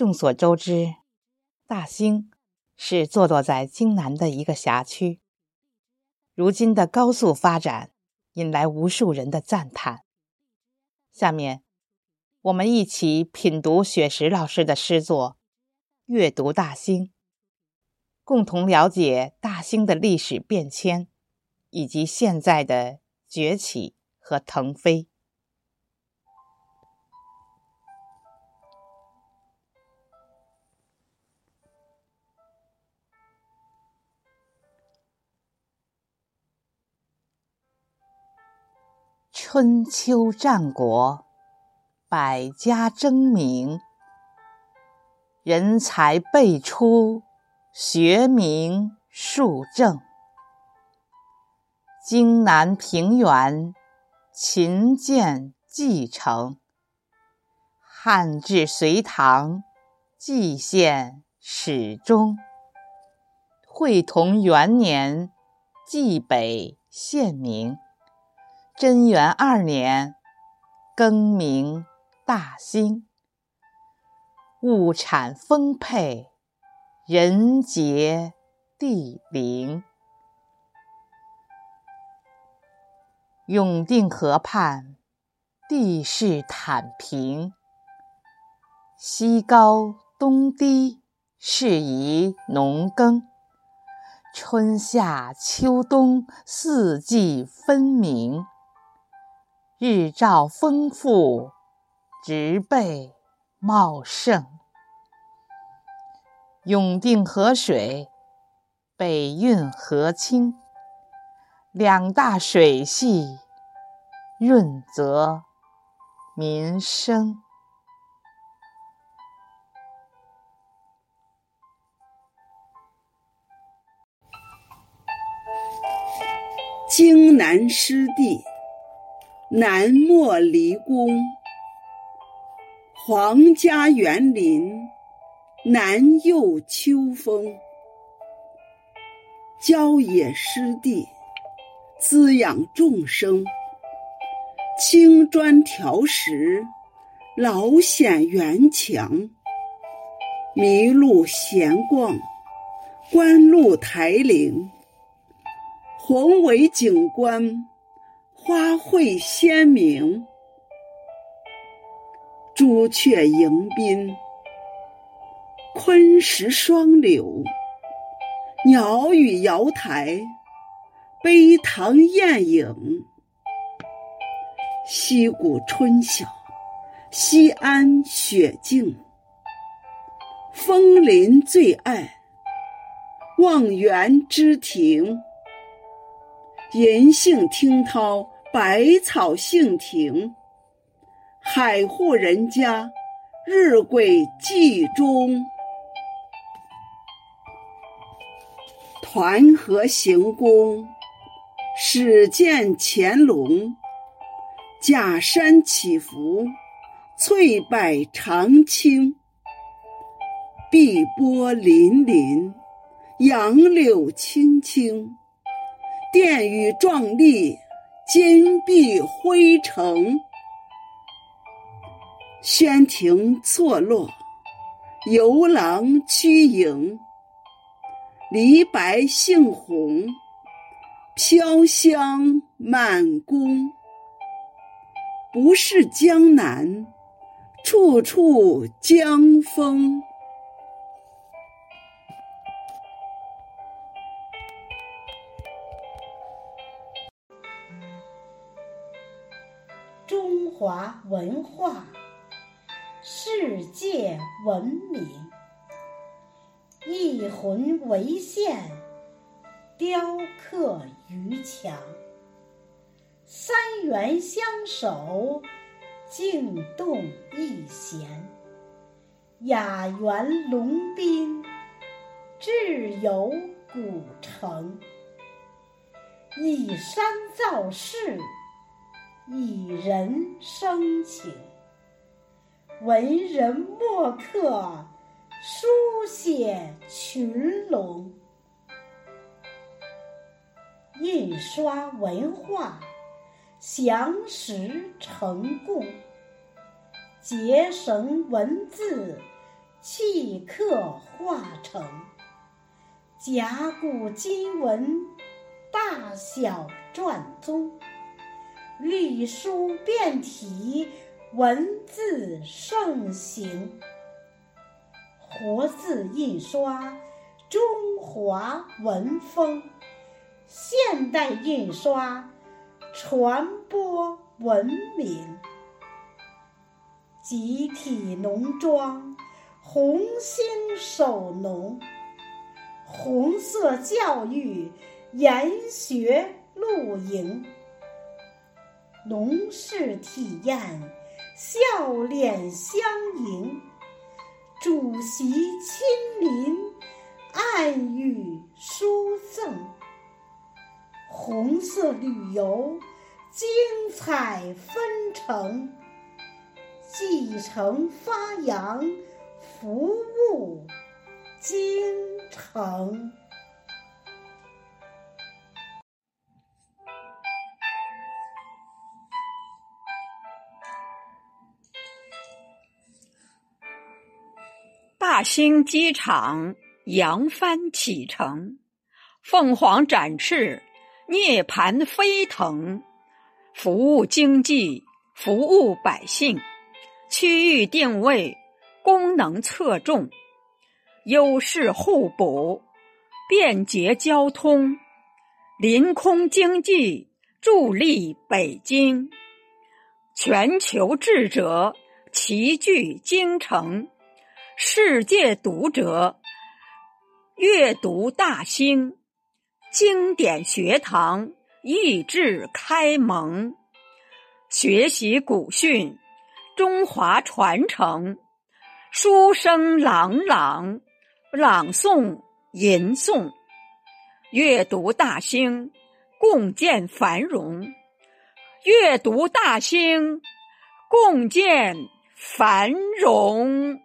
众所周知，大兴是坐落在京南的一个辖区。如今的高速发展，引来无数人的赞叹。下面，我们一起品读雪石老师的诗作，阅读大兴，共同了解大兴的历史变迁，以及现在的崛起和腾飞。春秋战国，百家争鸣，人才辈出，学名树正。荆南平原，秦建继承；汉至隋唐，蓟县始终。会同元年，蓟北县名。贞元二年，更名大兴。物产丰沛，人杰地灵。永定河畔，地势坦平，西高东低，适宜农耕。春夏秋冬，四季分明。日照丰富，植被茂盛。永定河水北运河清，两大水系润泽民生。荆南湿地。南莫离宫，皇家园林，南佑秋风。郊野湿地，滋养众生。青砖条石，老显园墙。麋鹿闲逛，观鹿台岭。宏伟景观。花卉鲜明，朱雀迎宾，昆石双柳，鸟语瑶台，碑堂艳影。溪谷春晓，西安雪静，枫林最爱，望园之庭。银杏听涛，百草杏庭，海户人家，日晷记中。团河行宫，始见乾隆。假山起伏，翠柏长青。碧波粼粼，杨柳青青。殿宇壮丽，金碧辉城；轩庭错落，游廊曲影。梨白杏红，飘香满宫。不是江南，处处江风。华文化，世界闻名。一魂为线，雕刻于墙。三元相守，静动一弦。雅园龙宾，志游古城。以山造势。以人生情，文人墨客书写群龙，印刷文化详实成供，结绳文字契刻化成，甲骨金文，大小篆宗，隶书变体，文字盛行。活字印刷，中华文风；现代印刷，传播文明。集体农庄，红星守农；红色教育，研学露营。农事体验，笑脸相迎。主席亲临，暗语书赠。红色旅游，精彩纷呈。继承发扬，服务京城。大兴机场扬帆启程，凤凰展翅，涅槃飞腾，服务经济，服务百姓，区域定位，功能侧重，优势互补，便捷交通，临空经济助力北京，全球智者齐聚京城。世界读者阅读大兴，经典学堂益智开蒙，学习古训，中华传承，书声朗朗，朗诵吟诵，阅读大兴，共建繁荣，阅读大兴，共建繁荣。